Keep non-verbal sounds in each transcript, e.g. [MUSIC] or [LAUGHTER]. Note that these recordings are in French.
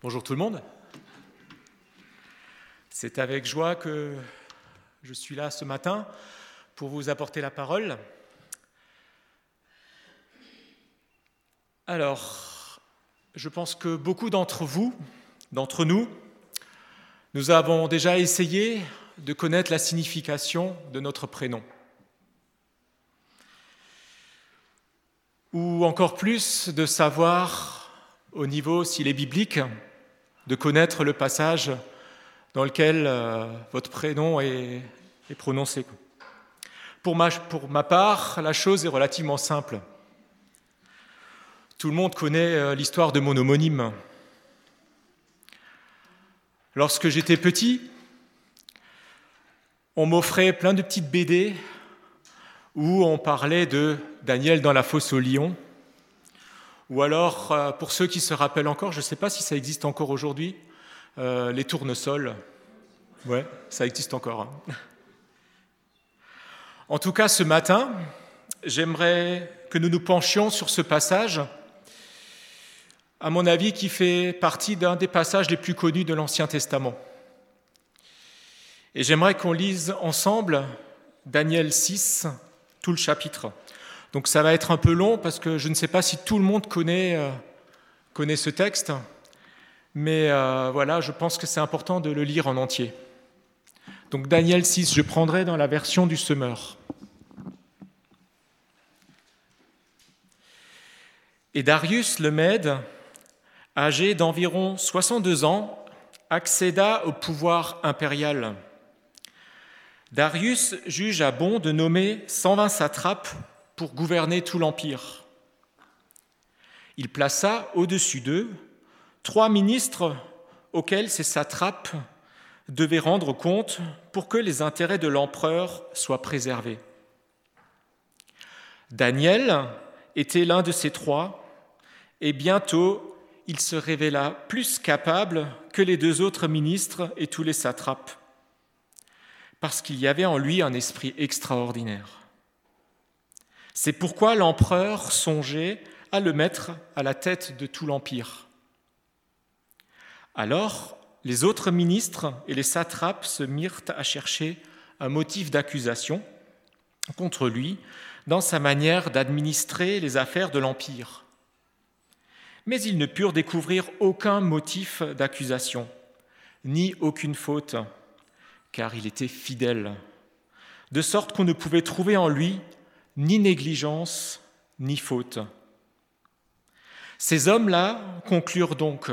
Bonjour tout le monde. C'est avec joie que je suis là ce matin pour vous apporter la parole. Alors, je pense que beaucoup d'entre vous, d'entre nous, nous avons déjà essayé de connaître la signification de notre prénom. Ou encore plus de savoir, au niveau s'il est biblique, de connaître le passage dans lequel euh, votre prénom est, prononcé. Pour ma, pour ma part, la chose est relativement simple. Tout le monde connaît euh, l'histoire de mon homonyme. Lorsque j'étais petit, on m'offrait plein de petites BD où on parlait de Daniel dans la fosse au lion, ou alors, euh, pour ceux qui se rappellent encore, je ne sais pas si ça existe encore aujourd'hui, euh, les tournesols. Ouais, ça existe encore. Hein. En tout cas, ce matin, j'aimerais que nous nous penchions sur ce passage, à mon avis, qui fait partie d'un des passages les plus connus de l'Ancien Testament. Et j'aimerais qu'on lise ensemble Daniel 6, tout le chapitre. Donc ça va être un peu long parce que je ne sais pas si tout le monde connaît, euh, connaît ce texte, mais euh, voilà, je pense que c'est important de le lire en entier. Donc Daniel 6, je prendrai dans la version du semeur. Et Darius le Mède, âgé d'environ 62 ans, accéda au pouvoir impérial. Darius jugea bon de nommer 120 satrapes pour gouverner tout l'Empire. Il plaça au-dessus d'eux trois ministres auxquels ces satrapes devaient rendre compte pour que les intérêts de l'empereur soient préservés. Daniel était l'un de ces trois, et bientôt il se révéla plus capable que les deux autres ministres et tous les satrapes, parce qu'il y avait en lui un esprit extraordinaire. C'est pourquoi l'empereur songeait à le mettre à la tête de tout l'empire. Alors, les autres ministres et les satrapes se mirent à chercher un motif d'accusation contre lui dans sa manière d'administrer les affaires de l'empire. Mais ils ne purent découvrir aucun motif d'accusation, ni aucune faute, car il était fidèle, de sorte qu'on ne pouvait trouver en lui ni négligence, ni faute. Ces hommes-là conclurent donc,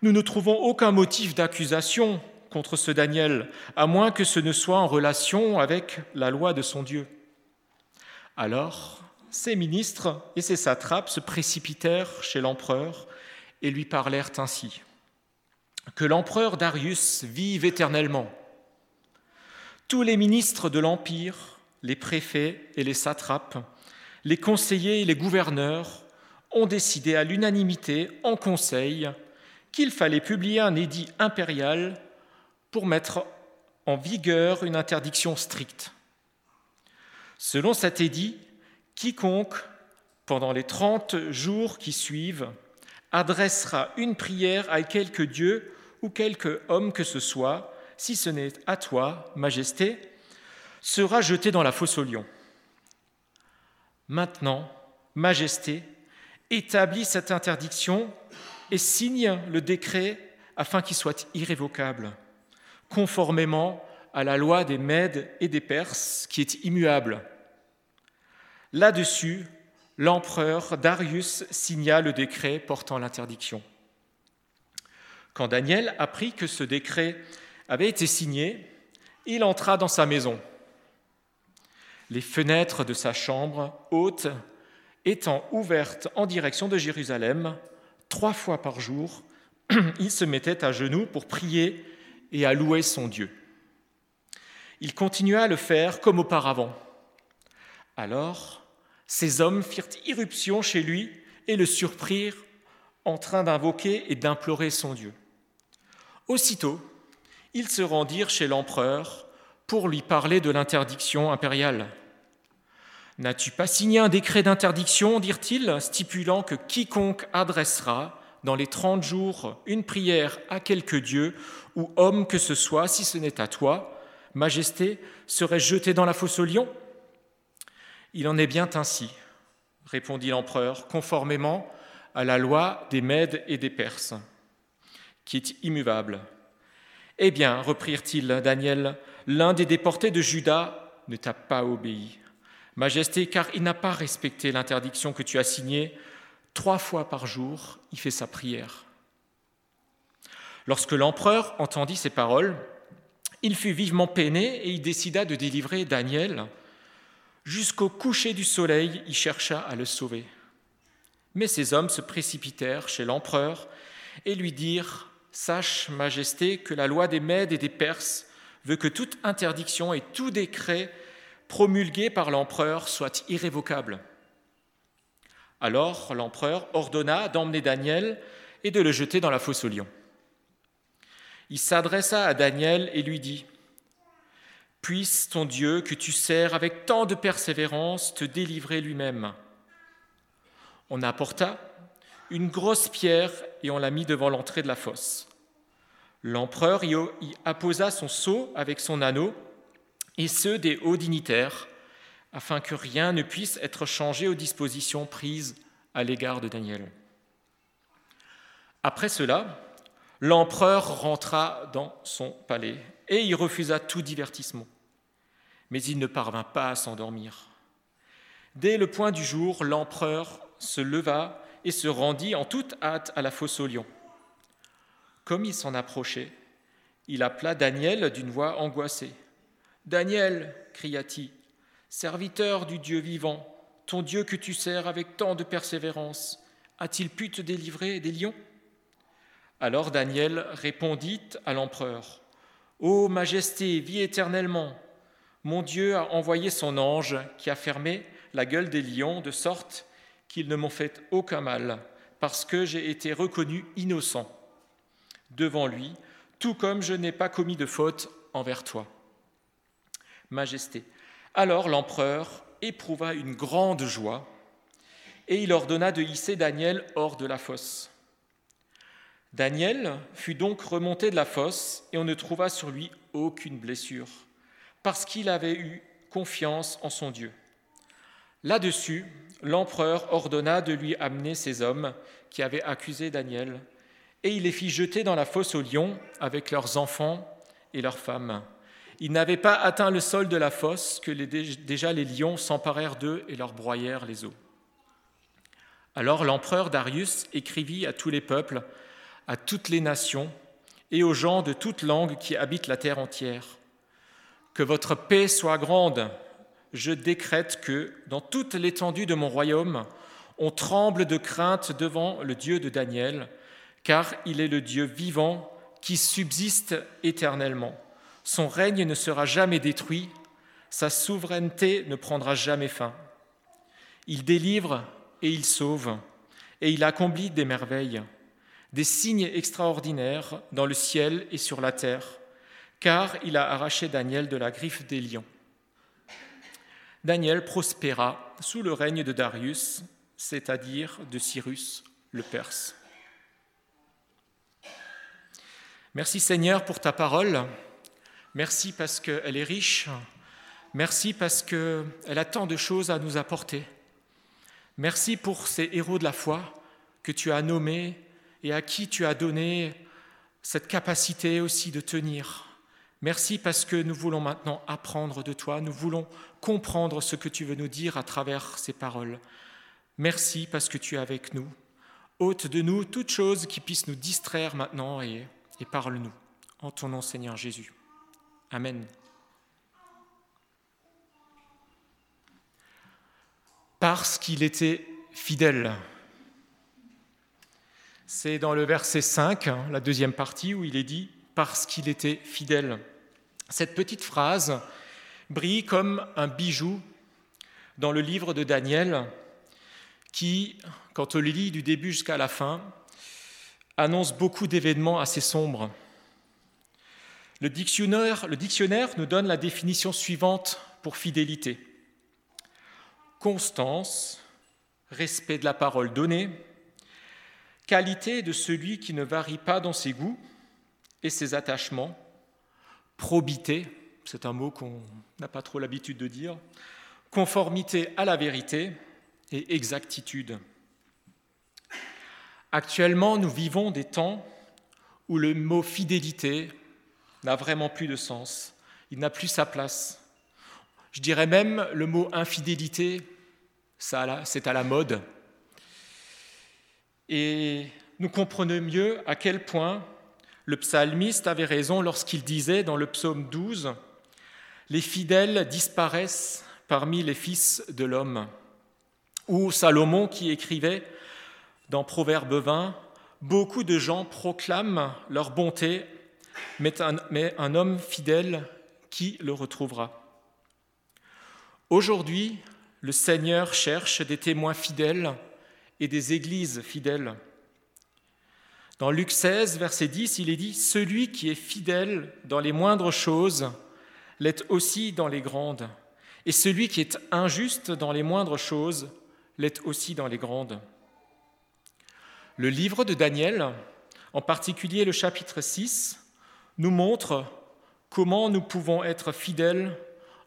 nous ne trouvons aucun motif d'accusation contre ce Daniel, à moins que ce ne soit en relation avec la loi de son Dieu. Alors, ces ministres et ces satrapes se précipitèrent chez l'empereur et lui parlèrent ainsi. Que l'empereur Darius vive éternellement. Tous les ministres de l'Empire les préfets et les satrapes, les conseillers et les gouverneurs ont décidé à l'unanimité en conseil qu'il fallait publier un édit impérial pour mettre en vigueur une interdiction stricte. Selon cet édit, quiconque, pendant les trente jours qui suivent, adressera une prière à quelque dieu ou quelque homme que ce soit, si ce n'est à toi, Majesté, sera jeté dans la fosse au lion. Maintenant, Majesté, établis cette interdiction et signe le décret afin qu'il soit irrévocable, conformément à la loi des Mèdes et des Perses qui est immuable. Là-dessus, l'empereur Darius signa le décret portant l'interdiction. Quand Daniel apprit que ce décret avait été signé, il entra dans sa maison les fenêtres de sa chambre haute étant ouvertes en direction de Jérusalem, trois fois par jour, [CLEARS THROAT] il se mettait à genoux pour prier et à louer son Dieu. Il continua à le faire comme auparavant. Alors, ces hommes firent irruption chez lui et le surprirent en train d'invoquer et d'implorer son Dieu. Aussitôt, ils se rendirent chez l'empereur pour lui parler de l'interdiction impériale. N'as-tu pas signé un décret d'interdiction, dirent-ils, stipulant que quiconque adressera dans les trente jours une prière à quelque dieu ou homme que ce soit, si ce n'est à toi, Majesté, serait jeté dans la fosse au lion? Il en est bien ainsi, répondit l'empereur, conformément à la loi des Mèdes et des Perses, qui est immuable. Eh bien, reprirent-ils, Daniel, l'un des déportés de Juda ne t'a pas obéi. Majesté, car il n'a pas respecté l'interdiction que tu as signée, trois fois par jour, il fait sa prière. Lorsque l'empereur entendit ces paroles, il fut vivement peiné et il décida de délivrer Daniel. Jusqu'au coucher du soleil, il chercha à le sauver. Mais ces hommes se précipitèrent chez l'empereur et lui dirent Sache, Majesté, que la loi des Mèdes et des Perses veut que toute interdiction et tout décret promulgué par l'empereur soit irrévocable. Alors l'empereur ordonna d'emmener Daniel et de le jeter dans la fosse aux lions il s'adressa à Daniel et lui dit, Puisse ton Dieu que tu sers avec tant de persévérance te délivrer lui-même. On apporta une grosse pierre et on la mit devant l'entrée de la fosse. L'empereur y apposa son sceau avec son anneau et ceux des hauts dignitaires, afin que rien ne puisse être changé aux dispositions prises à l'égard de Daniel. Après cela, l'empereur rentra dans son palais et il refusa tout divertissement. Mais il ne parvint pas à s'endormir. Dès le point du jour, l'empereur se leva et se rendit en toute hâte à la fosse aux lions. Comme il s'en approchait, il appela Daniel d'une voix angoissée. Daniel, cria-t-il, serviteur du Dieu vivant, ton Dieu que tu sers avec tant de persévérance, a-t-il pu te délivrer des lions? Alors Daniel répondit à l'empereur, Ô Majesté, vis éternellement. Mon Dieu a envoyé son ange qui a fermé la gueule des lions de sorte qu'ils ne m'ont fait aucun mal, parce que j'ai été reconnu innocent devant lui, tout comme je n'ai pas commis de faute envers toi. Majesté. Alors l'empereur éprouva une grande joie, et il ordonna de hisser Daniel hors de la fosse. Daniel fut donc remonté de la fosse et on ne trouva sur lui aucune blessure, parce qu'il avait eu confiance en son Dieu. Là-dessus, l'empereur ordonna de lui amener ces hommes qui avaient accusé Daniel, et il les fit jeter dans la fosse aux lions avec leurs enfants et leurs femmes. Ils n'avaient pas atteint le sol de la fosse que déjà les lions s'emparèrent d'eux et leur broyèrent les os. Alors l'empereur Darius écrivit à tous les peuples à toutes les nations et aux gens de toute langue qui habitent la terre entière. Que votre paix soit grande. Je décrète que, dans toute l'étendue de mon royaume, on tremble de crainte devant le Dieu de Daniel, car il est le Dieu vivant qui subsiste éternellement. Son règne ne sera jamais détruit, sa souveraineté ne prendra jamais fin. Il délivre et il sauve, et il accomplit des merveilles des signes extraordinaires dans le ciel et sur la terre, car il a arraché Daniel de la griffe des lions. Daniel prospéra sous le règne de Darius, c'est-à-dire de Cyrus le Perse. Merci Seigneur pour ta parole. Merci parce qu'elle est riche. Merci parce qu'elle a tant de choses à nous apporter. Merci pour ces héros de la foi que tu as nommés et à qui tu as donné cette capacité aussi de tenir. Merci parce que nous voulons maintenant apprendre de toi, nous voulons comprendre ce que tu veux nous dire à travers ces paroles. Merci parce que tu es avec nous. Ôte de nous toute chose qui puisse nous distraire maintenant et, et parle-nous. En ton nom Seigneur Jésus. Amen. Parce qu'il était fidèle. C'est dans le verset 5, hein, la deuxième partie, où il est dit parce qu'il était fidèle. Cette petite phrase brille comme un bijou dans le livre de Daniel, qui, quand on le lit du début jusqu'à la fin, annonce beaucoup d'événements assez sombres. Le dictionnaire, nous donne la définition suivante pour fidélité. Constance, respect de la parole donnée, qualité de celui qui ne varie pas dans ses goûts et ses attachements, probité, c'est un mot qu'on n'a pas trop l'habitude de dire, conformité à la vérité et exactitude. Actuellement, nous vivons des temps où le mot fidélité n'a vraiment plus de sens, il n'a plus sa place. Je dirais même le mot infidélité, c'est à la mode. Et nous comprenons mieux à quel point le psalmiste avait raison lorsqu'il disait dans le psaume 12, Les fidèles disparaissent parmi les fils de l'homme. Ou Salomon qui écrivait dans Proverbe 20, Beaucoup de gens proclament leur bonté, mais un, homme fidèle, qui le retrouvera Aujourd'hui, le Seigneur cherche des témoins fidèles et des églises fidèles. Dans Luc 16, verset 10, il est dit, Celui qui est fidèle dans les moindres choses l'est aussi dans les grandes, et celui qui est injuste dans les moindres choses l'est aussi dans les grandes. Le livre de Daniel, en particulier le chapitre 6, nous montre comment nous pouvons être fidèles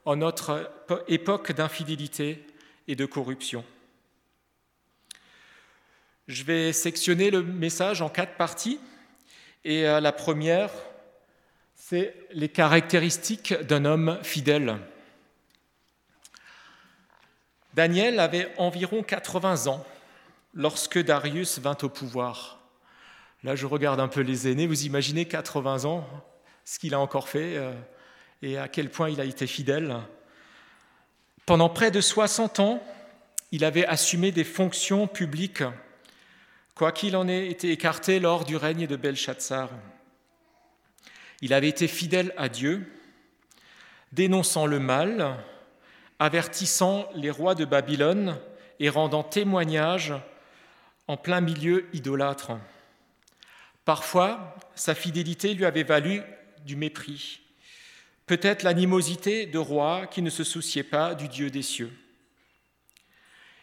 en notre époque d'infidélité et de corruption. Je vais sectionner le message en quatre parties. Et euh, la première, c'est les caractéristiques d'un homme fidèle. Daniel avait environ 80 ans lorsque Darius vint au pouvoir. Là, je regarde un peu les aînés. Vous imaginez 80 ans, ce qu'il a encore fait euh, et à quel point il a été fidèle. Pendant près de 60 ans, il avait assumé des fonctions publiques quoiqu'il en ait été écarté lors du règne de Belshazzar. Il avait été fidèle à Dieu, dénonçant le mal, avertissant les rois de Babylone et rendant témoignage en plein milieu idolâtre. Parfois, sa fidélité lui avait valu du mépris, peut-être l'animosité de rois qui ne se souciaient pas du Dieu des cieux.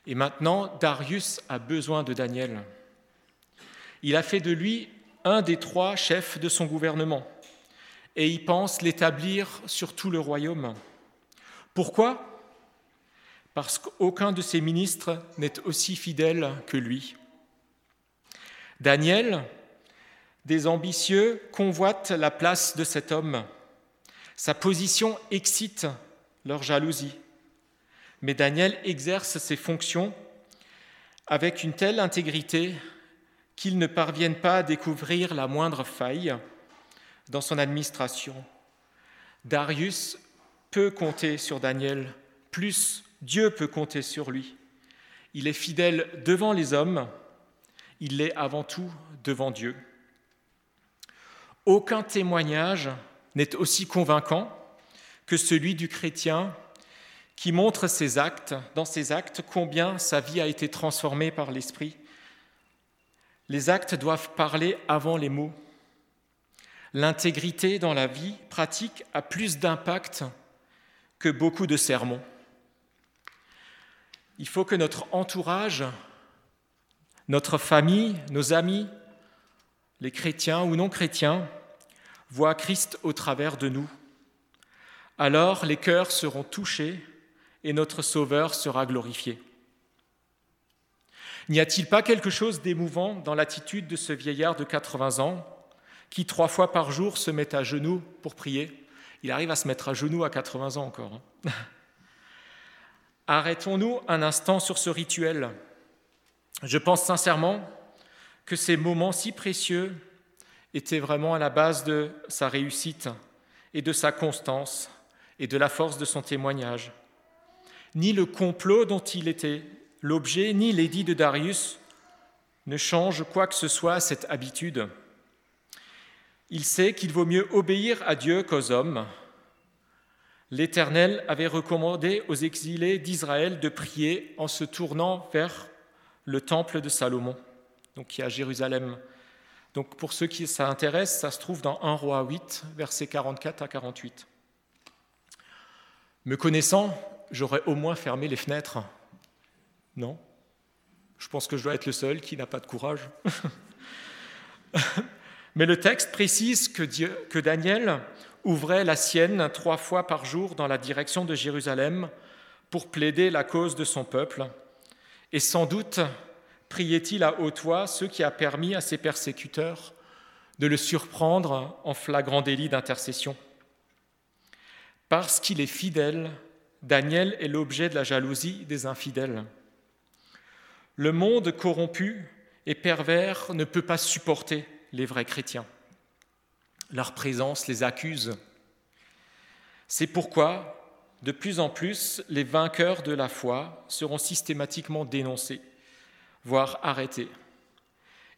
Et maintenant, Darius a besoin de Daniel. Il a fait de lui un des trois chefs de son gouvernement et il pense l'établir sur tout le royaume. Pourquoi? Parce qu'aucun de ses ministres n'est aussi fidèle que lui. Daniel, des ambitieux, convoitent la place de cet homme. Sa position excite leur jalousie. Mais Daniel exerce ses fonctions avec une telle intégrité qu'ils ne parviennent pas à découvrir la moindre faille dans son administration. Darius peut compter sur Daniel, plus Dieu peut compter sur lui. Il est fidèle devant les hommes, il l'est avant tout devant Dieu. Aucun témoignage n'est aussi convaincant que celui du chrétien qui montre ses actes, dans ses actes combien sa vie a été transformée par l'Esprit les actes doivent parler avant les mots. L'intégrité dans la vie pratique a plus d'impact que beaucoup de sermons. Il faut que notre entourage, notre famille, nos amis, les chrétiens ou non chrétiens, voient Christ au travers de nous. Alors les cœurs seront touchés et notre Sauveur sera glorifié. N'y a-t-il pas quelque chose d'émouvant dans l'attitude de ce vieillard de 80 ans qui, trois fois par jour, se met à genoux pour prier? Il arrive à se mettre à genoux à 80 ans encore. Hein. [LAUGHS] Arrêtons-nous un instant sur ce rituel. Je pense sincèrement que ces moments si précieux étaient vraiment à la base de sa réussite et de sa constance et de la force de son témoignage. Ni le complot dont il était l'objet ni l'édit de Darius ne changent quoi que ce soit à cette habitude. Il sait qu'il vaut mieux obéir à Dieu qu'aux hommes. L'Éternel avait recommandé aux exilés d'Israël de prier en se tournant vers le temple de Salomon, donc qui est à Jérusalem. Donc pour ceux qui ça intéresse, ça se trouve dans 1 roi 8, versets 44 à 48. Me connaissant, j'aurais au moins fermé les fenêtres non? Je pense que je dois être le seul qui n'a pas de courage. [LAUGHS] Mais le texte précise que, que Daniel ouvrait la sienne trois fois par jour dans la direction de Jérusalem pour plaider la cause de son peuple. Et sans doute priait-il à haute voix, ce qui a permis à ses persécuteurs de le surprendre en flagrant délit d'intercession? Parce qu'il est fidèle, Daniel est l'objet de la jalousie des infidèles. Le monde corrompu et pervers ne peut pas supporter les vrais chrétiens. Leur présence les accuse. C'est pourquoi, de plus en plus, les vainqueurs de la foi seront systématiquement dénoncés, voire arrêtés.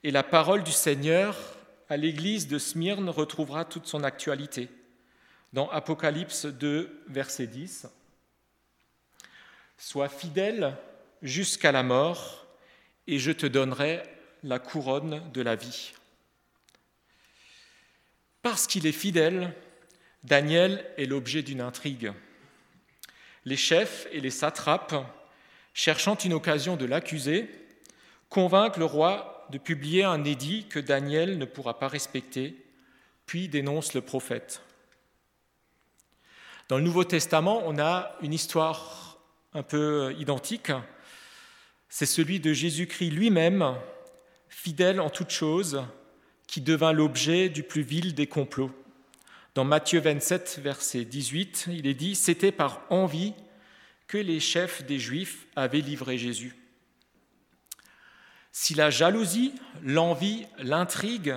Et la parole du Seigneur à l'église de Smyrne retrouvera toute son actualité. Dans Apocalypse 2, verset 10, Sois fidèle jusqu'à la mort, et je te donnerai la couronne de la vie. Parce qu'il est fidèle, Daniel est l'objet d'une intrigue. Les chefs et les satrapes, cherchant une occasion de l'accuser, convainquent le roi de publier un édit que Daniel ne pourra pas respecter, puis dénoncent le prophète. Dans le Nouveau Testament, on a une histoire un peu identique. C'est celui de Jésus-Christ lui-même, fidèle en toutes choses, qui devint l'objet du plus vil des complots. Dans Matthieu 27, verset 18, il est dit, C'était par envie que les chefs des Juifs avaient livré Jésus. Si la jalousie, l'envie, l'intrigue,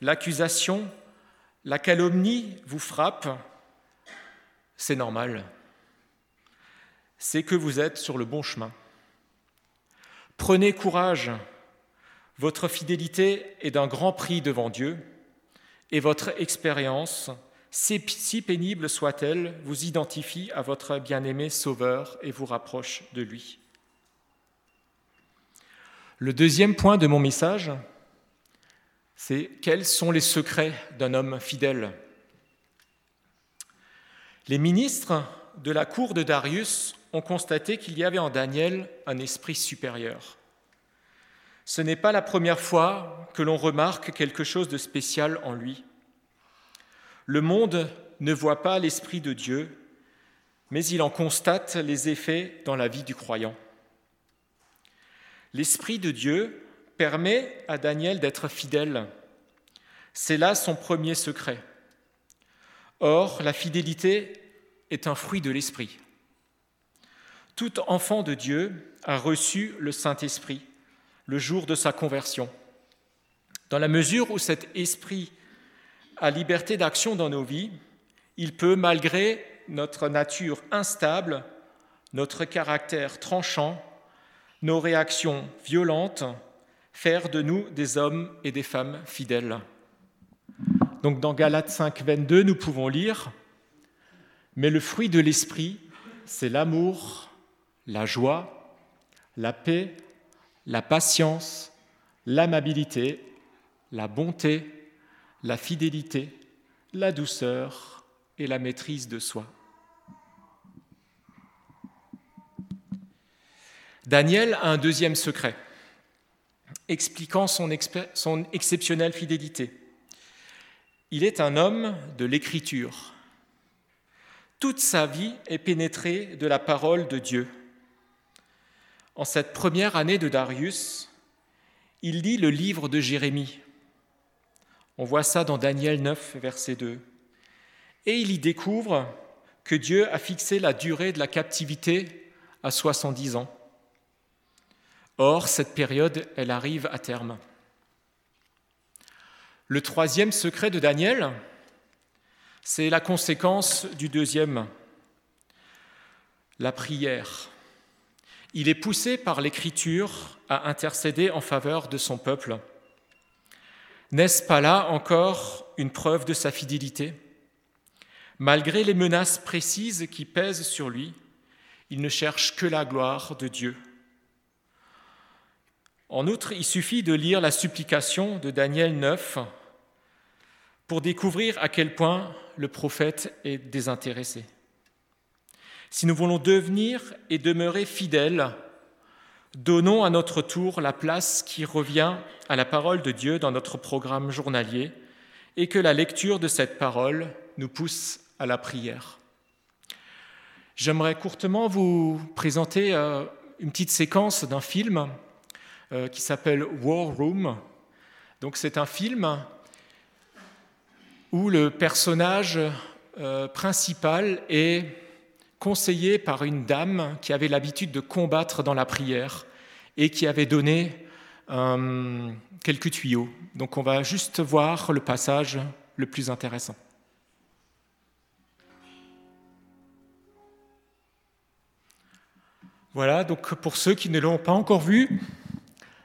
l'accusation, la calomnie vous frappent, c'est normal. C'est que vous êtes sur le bon chemin. Prenez courage. Votre fidélité est d'un grand prix devant Dieu et votre expérience, si pénible soit-elle, vous identifie à votre bien-aimé Sauveur et vous rapproche de lui. Le deuxième point de mon message, c'est quels sont les secrets d'un homme fidèle? Les ministres de la cour de Darius ont constaté qu'il y avait en Daniel un esprit supérieur. Ce n'est pas la première fois que l'on remarque quelque chose de spécial en lui. Le monde ne voit pas l'Esprit de Dieu, mais il en constate les effets dans la vie du croyant. L'Esprit de Dieu permet à Daniel d'être fidèle. C'est là son premier secret. Or, la fidélité est un fruit de l'Esprit. Tout enfant de Dieu a reçu le Saint-Esprit le jour de sa conversion. Dans la mesure où cet esprit a liberté d'action dans nos vies, il peut, malgré notre nature instable, notre caractère tranchant, nos réactions violentes, faire de nous des hommes et des femmes fidèles. Donc dans Galates 5, 22, nous pouvons lire, mais le fruit de l'esprit, c'est l'amour, la joie, la paix, la patience, l'amabilité, la bonté, la fidélité, la douceur et la maîtrise de soi. Daniel a un deuxième secret, expliquant son, exceptionnelle fidélité. Il est un homme de l'écriture. Toute sa vie est pénétrée de la parole de Dieu. En cette première année de Darius, il lit le livre de Jérémie. On voit ça dans Daniel 9, verset 2. Et il y découvre que Dieu a fixé la durée de la captivité à 70 ans. Or, cette période, elle arrive à terme. Le troisième secret de Daniel, c'est la conséquence du deuxième, la prière. Il est poussé par l'Écriture à intercéder en faveur de son peuple. N'est-ce pas là encore une preuve de sa fidélité? Malgré les menaces précises qui pèsent sur lui, il ne cherche que la gloire de Dieu. En outre, il suffit de lire la supplication de Daniel 9 pour découvrir à quel point le prophète est désintéressé. Si nous voulons devenir et demeurer fidèles, Donnons à notre tour la place qui revient à la parole de Dieu dans notre programme journalier et que la lecture de cette parole nous pousse à la prière. J'aimerais courtement vous présenter euh, une petite séquence d'un film euh, qui s'appelle War Room. Donc c'est un film où le personnage euh, principal est conseillé par une dame qui avait l'habitude de combattre dans la prière et qui avait donné euh, quelques tuyaux. Donc on va juste voir le passage le plus intéressant. Voilà, donc pour ceux qui ne l'ont pas encore vu,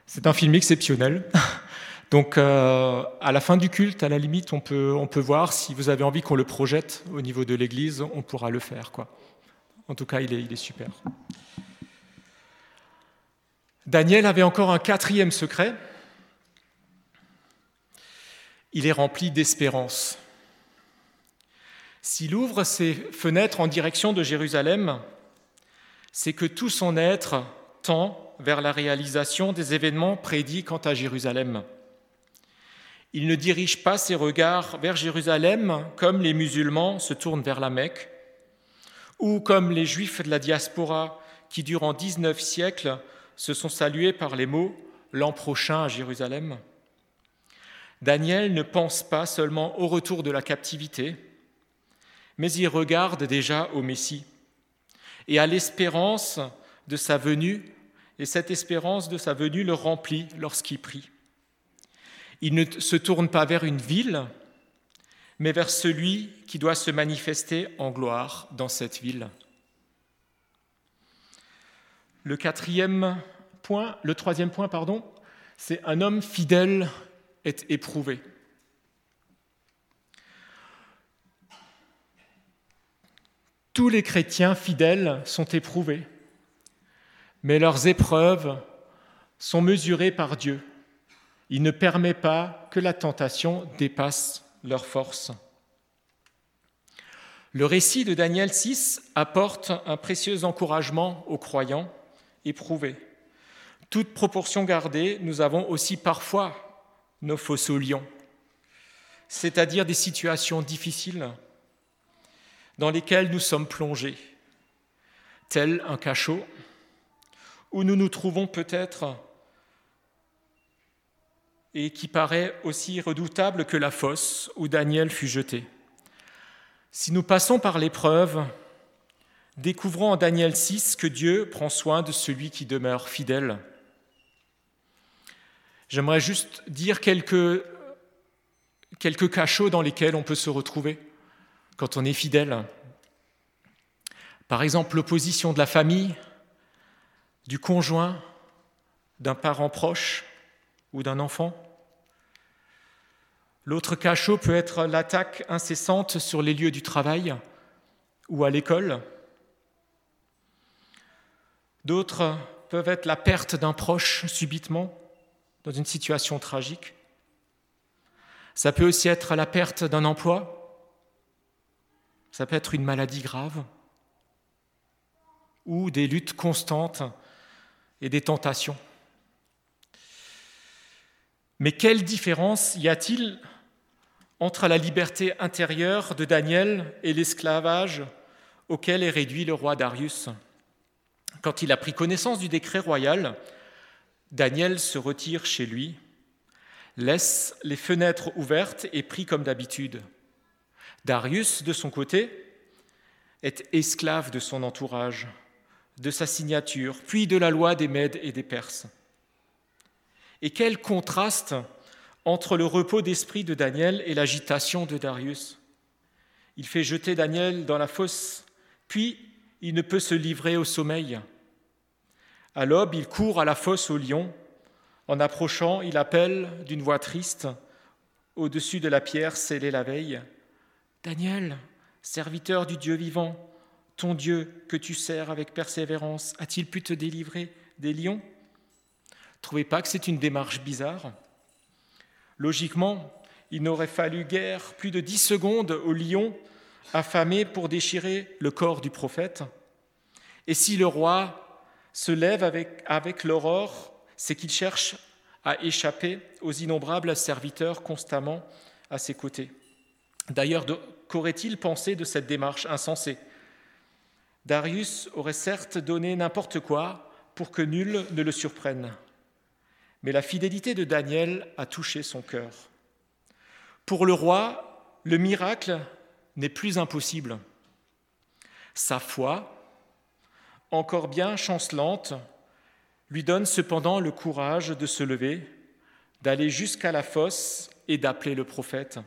c'est un film exceptionnel. [LAUGHS] Donc euh, à la fin du culte, à la limite, on peut, on peut voir si vous avez envie qu'on le projette au niveau de l'église, on pourra le faire. Quoi. En tout cas, il est, il est super. Daniel avait encore un quatrième secret. Il est rempli d'espérance. S'il ouvre ses fenêtres en direction de Jérusalem, c'est que tout son être tend vers la réalisation des événements prédits quant à Jérusalem. Il ne dirige pas ses regards vers Jérusalem comme les musulmans se tournent vers la Mecque, ou comme les juifs de la diaspora qui, durant 19 siècles, se sont salués par les mots L'an prochain à Jérusalem. Daniel ne pense pas seulement au retour de la captivité, mais il regarde déjà au Messie et à l'espérance de sa venue, et cette espérance de sa venue le remplit lorsqu'il prie. Il ne se tourne pas vers une ville, mais vers celui qui doit se manifester en gloire dans cette ville. Le quatrième point, le troisième point, pardon, c'est un homme fidèle est éprouvé. Tous les chrétiens fidèles sont éprouvés, mais leurs épreuves sont mesurées par Dieu. Il ne permet pas que la tentation dépasse leur force. Le récit de Daniel 6 apporte un précieux encouragement aux croyants éprouvés. Toute proportion gardée, nous avons aussi parfois nos fossés lions, c'est-à-dire des situations difficiles dans lesquelles nous sommes plongés, tel un cachot, où nous nous trouvons peut-être et qui paraît aussi redoutable que la fosse où Daniel fut jeté. Si nous passons par l'épreuve, découvrons en Daniel 6 que Dieu prend soin de celui qui demeure fidèle. J'aimerais juste dire quelques, quelques cachots dans lesquels on peut se retrouver quand on est fidèle. Par exemple, l'opposition de la famille, du conjoint, d'un parent proche ou d'un enfant. L'autre cachot peut être l'attaque incessante sur les lieux du travail ou à l'école. D'autres peuvent être la perte d'un proche subitement dans une situation tragique. Ça peut aussi être la perte d'un emploi. Ça peut être une maladie grave ou des luttes constantes et des tentations. Mais quelle différence y a-t-il entre la liberté intérieure de Daniel et l'esclavage auquel est réduit le roi Darius? Quand il a pris connaissance du décret royal, Daniel se retire chez lui, laisse les fenêtres ouvertes et prie comme d'habitude. Darius, de son côté, est esclave de son entourage, de sa signature, puis de la loi des Mèdes et des Perses. Et quel contraste entre le repos d'esprit de Daniel et l'agitation de Darius. Il fait jeter Daniel dans la fosse, puis il ne peut se livrer au sommeil. À l'aube, il court à la fosse au lion. En approchant, il appelle d'une voix triste, au-dessus de la pierre scellée la veille, Daniel, serviteur du Dieu vivant, ton Dieu que tu sers avec persévérance, a-t-il pu te délivrer des lions? Trouvez pas que c'est une démarche bizarre? Logiquement, il n'aurait fallu guère plus de dix secondes au lion affamé pour déchirer le corps du prophète. Et si le roi se lève avec, avec l'aurore, c'est qu'il cherche à échapper aux innombrables serviteurs constamment à ses côtés. D'ailleurs, qu'aurait-il pensé de cette démarche insensée? Darius aurait certes donné n'importe quoi pour que nul ne le surprenne, mais la fidélité de Daniel a touché son cœur. Pour le roi, le miracle n'est plus impossible. Sa foi, encore bien chancelante, lui donne cependant le courage de se lever, d'aller jusqu'à la fosse et d'appeler le prophète.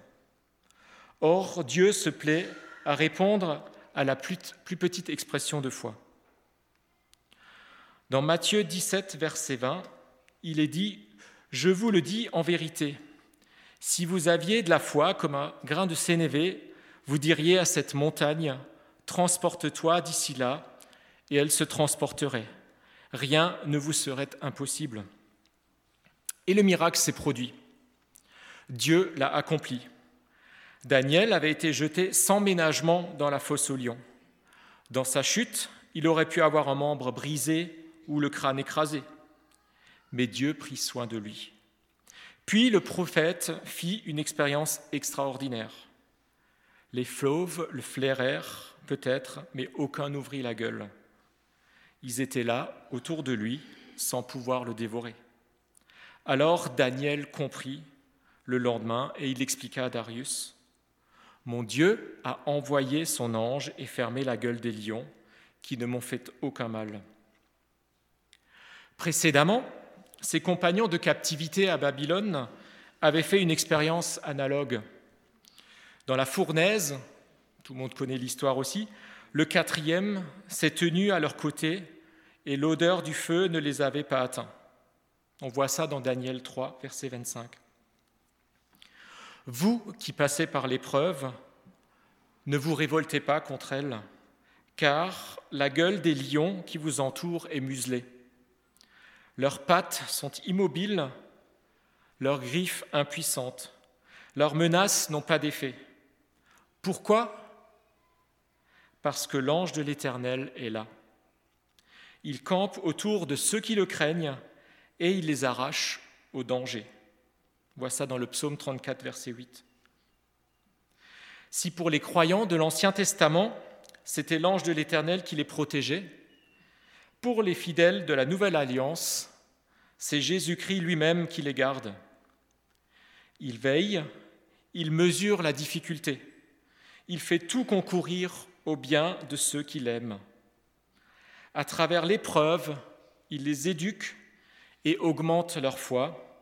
Or, Dieu se plaît à répondre à la plus, petite expression de foi. Dans Matthieu 17, verset 20, il est dit, Je vous le dis en vérité, si vous aviez de la foi comme un grain de sénévé, vous diriez à cette montagne, Transporte-toi d'ici là, et elle se transporterait. Rien ne vous serait impossible. Et le miracle s'est produit. Dieu l'a accompli. Daniel avait été jeté sans ménagement dans la fosse au lion. Dans sa chute, il aurait pu avoir un membre brisé ou le crâne écrasé. Mais Dieu prit soin de lui. Puis le prophète fit une expérience extraordinaire. Les fleuves le flairèrent peut-être, mais aucun n'ouvrit la gueule. Ils étaient là, autour de lui, sans pouvoir le dévorer. Alors Daniel comprit le lendemain et il expliqua à Darius, Mon Dieu a envoyé son ange et fermé la gueule des lions, qui ne m'ont fait aucun mal. Précédemment, ses compagnons de captivité à Babylone avaient fait une expérience analogue. Dans la fournaise, tout le monde connaît l'histoire aussi, le quatrième s'est tenu à leur côté et l'odeur du feu ne les avait pas atteints. On voit ça dans Daniel 3, verset 25. Vous qui passez par l'épreuve, ne vous révoltez pas contre elle, car la gueule des lions qui vous entourent est muselée. Leurs pattes sont immobiles, leurs griffes impuissantes, leurs menaces n'ont pas d'effet. Pourquoi? Parce que l'ange de l'Éternel est là. Il campe autour de ceux qui le craignent et il les arrache au danger. Voit ça dans le psaume 34, verset 8. Si pour les croyants de l'Ancien Testament, c'était l'ange de l'Éternel qui les protégeait, pour les fidèles de la Nouvelle Alliance, c'est Jésus-Christ lui-même qui les garde. Il veille, il mesure la difficulté, il fait tout concourir au bien de ceux qui l'aiment. À travers l'épreuve, il les éduque et augmente leur foi,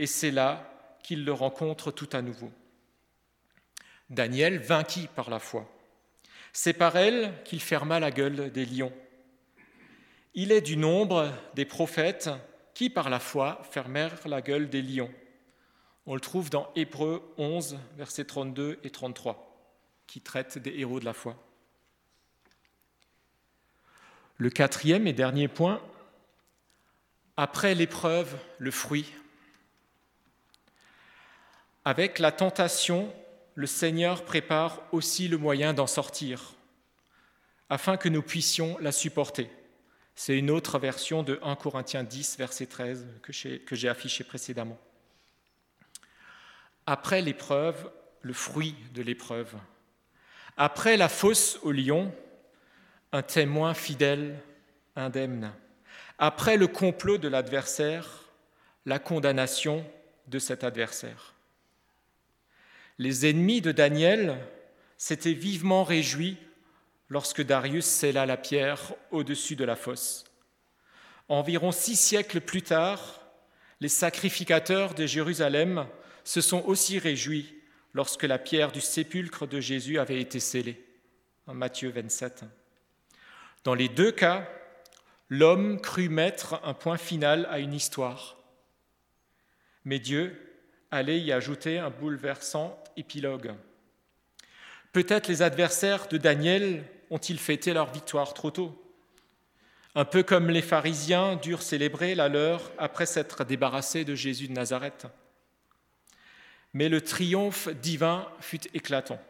et c'est là qu'il le rencontre tout à nouveau. Daniel vainquit par la foi. C'est par elle qu'il ferma la gueule des lions. Il est du nombre des prophètes qui, par la foi, fermèrent la gueule des lions. On le trouve dans Hébreux 11, versets 32 et 33, qui traite des héros de la foi. Le quatrième et dernier point, après l'épreuve, le fruit. Avec la tentation, le Seigneur prépare aussi le moyen d'en sortir, afin que nous puissions la supporter. C'est une autre version de 1 Corinthiens 10, verset 13, que j'ai affiché précédemment. Après l'épreuve, le fruit de l'épreuve. Après la fosse au lion, un témoin fidèle, indemne. Après le complot de l'adversaire, la condamnation de cet adversaire. Les ennemis de Daniel s'étaient vivement réjouis lorsque Darius scella la pierre au-dessus de la fosse. Environ six siècles plus tard, les sacrificateurs de Jérusalem se sont aussi réjouis lorsque la pierre du sépulcre de Jésus avait été scellée, en Matthieu 27. Dans les deux cas, l'homme crut mettre un point final à une histoire. Mais Dieu allait y ajouter un bouleversant épilogue. Peut-être les adversaires de Daniel ont-ils fêté leur victoire trop tôt Un peu comme les pharisiens durent célébrer la leur après s'être débarrassés de Jésus de Nazareth. Mais le triomphe divin fut éclatant.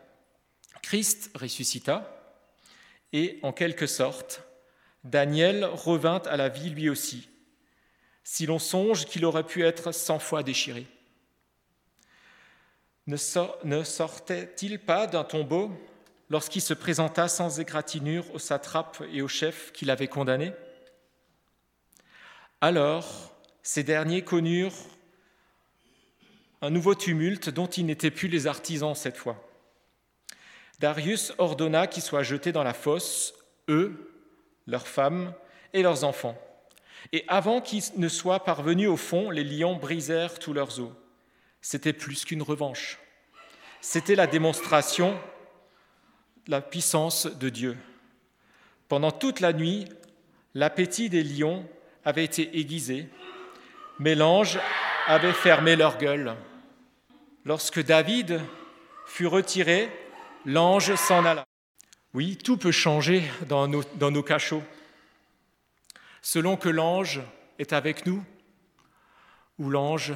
Christ ressuscita, et en quelque sorte, Daniel revint à la vie lui aussi, si l'on songe qu'il aurait pu être cent fois déchiré. Ne, sortait-il pas d'un tombeau lorsqu'il se présenta sans égratignure aux satrapes et aux chefs qu'il avait condamnés Alors, ces derniers connurent un nouveau tumulte dont ils n'étaient plus les artisans cette fois. Darius ordonna qu'ils soient jetés dans la fosse, eux, leurs femmes et leurs enfants. Et avant qu'ils ne soient parvenus au fond, les lions brisèrent tous leurs os. C'était plus qu'une revanche. C'était la démonstration de la puissance de Dieu. Pendant toute la nuit, l'appétit des lions avait été aiguisé, mais l'ange avait fermé leur gueule. Lorsque David fut retiré, l'ange s'en alla. Oui, tout peut changer dans nos, dans nos cachots. Selon que l'ange est avec nous ou l'ange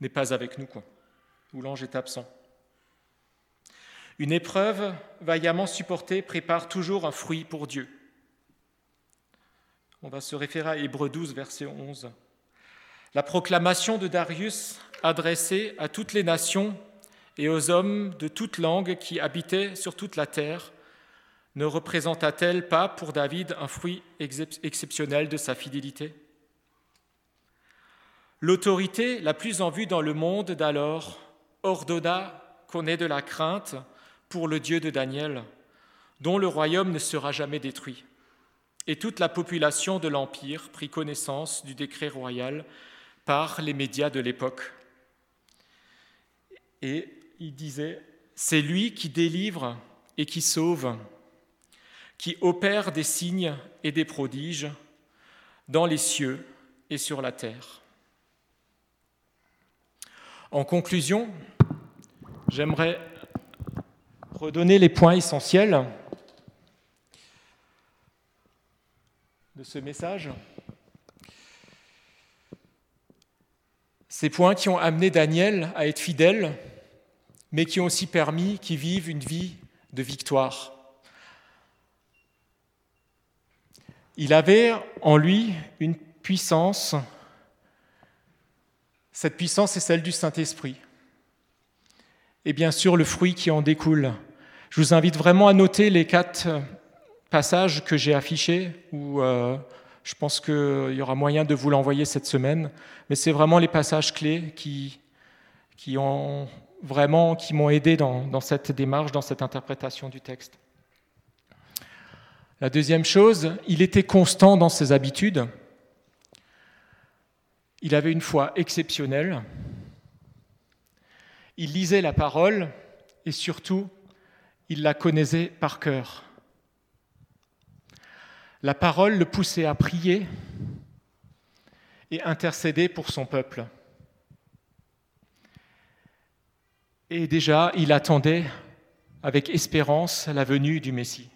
n'est pas avec nous, quoi, ou l'ange est absent. Une épreuve vaillamment supportée prépare toujours un fruit pour Dieu. On va se référer à Hébreu 12, verset 11. La proclamation de Darius adressée à toutes les nations et aux hommes de toute langue qui habitaient sur toute la terre ne représenta-t-elle pas pour David un fruit exceptionnel de sa fidélité? L'autorité la plus en vue dans le monde d'alors ordonna qu'on ait de la crainte pour le Dieu de Daniel, dont le royaume ne sera jamais détruit. Et toute la population de l'Empire prit connaissance du décret royal par les médias de l'époque. Et il disait, c'est lui qui délivre et qui sauve qui opère des signes et des prodiges dans les cieux et sur la terre. En conclusion, j'aimerais redonner les points essentiels de ce message. Ces points qui ont amené Daniel à être fidèle, mais qui ont aussi permis qu'il vive une vie de victoire. Il avait en lui une puissance. Cette puissance est celle du Saint-Esprit. Et bien sûr, le fruit qui en découle. Je vous invite vraiment à noter les quatre passages que j'ai affichés, où euh, je pense qu'il y aura moyen de vous l'envoyer cette semaine. Mais c'est vraiment les passages clés qui ont vraiment qui m'ont aidé dans cette démarche, dans cette interprétation du texte. La deuxième chose, il était constant dans ses habitudes. Il avait une foi exceptionnelle. Il lisait la parole et surtout, il la connaissait par cœur. La parole le poussait à prier et intercéder pour son peuple. Et déjà, il attendait avec espérance la venue du Messie.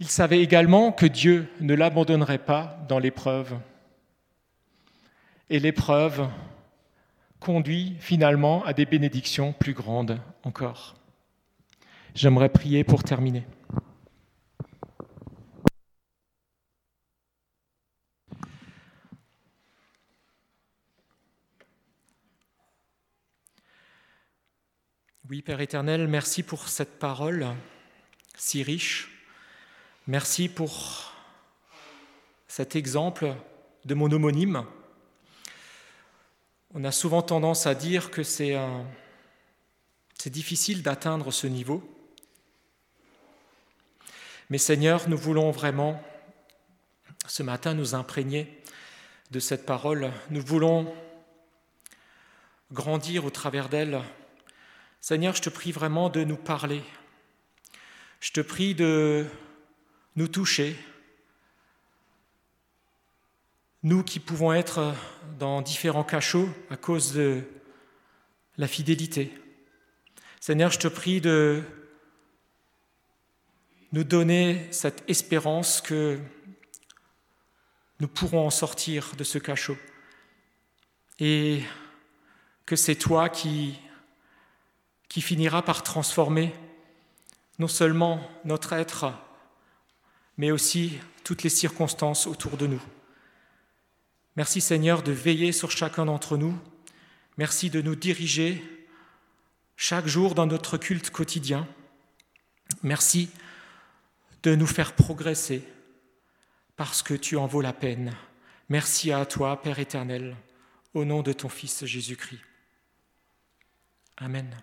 Il savait également que Dieu ne l'abandonnerait pas dans l'épreuve. Et l'épreuve conduit finalement à des bénédictions plus grandes encore. J'aimerais prier pour terminer. Oui, Père éternel, merci pour cette parole si riche Merci pour cet exemple de mon homonyme. On a souvent tendance à dire que c'est difficile d'atteindre ce niveau. Mais Seigneur, nous voulons vraiment ce matin nous imprégner de cette parole. Nous voulons grandir au travers d'elle. Seigneur, je te prie vraiment de nous parler. Je te prie de nous toucher, nous qui pouvons être dans différents cachots à cause de la fidélité. Seigneur, je te prie de nous donner cette espérance que nous pourrons en sortir de ce cachot et que c'est toi qui, qui finira par transformer non seulement notre être mais aussi toutes les circonstances autour de nous. Merci Seigneur de veiller sur chacun d'entre nous. Merci de nous diriger chaque jour dans notre culte quotidien. Merci de nous faire progresser parce que tu en vaux la peine. Merci à toi, Père éternel, au nom de ton Fils Jésus-Christ. Amen.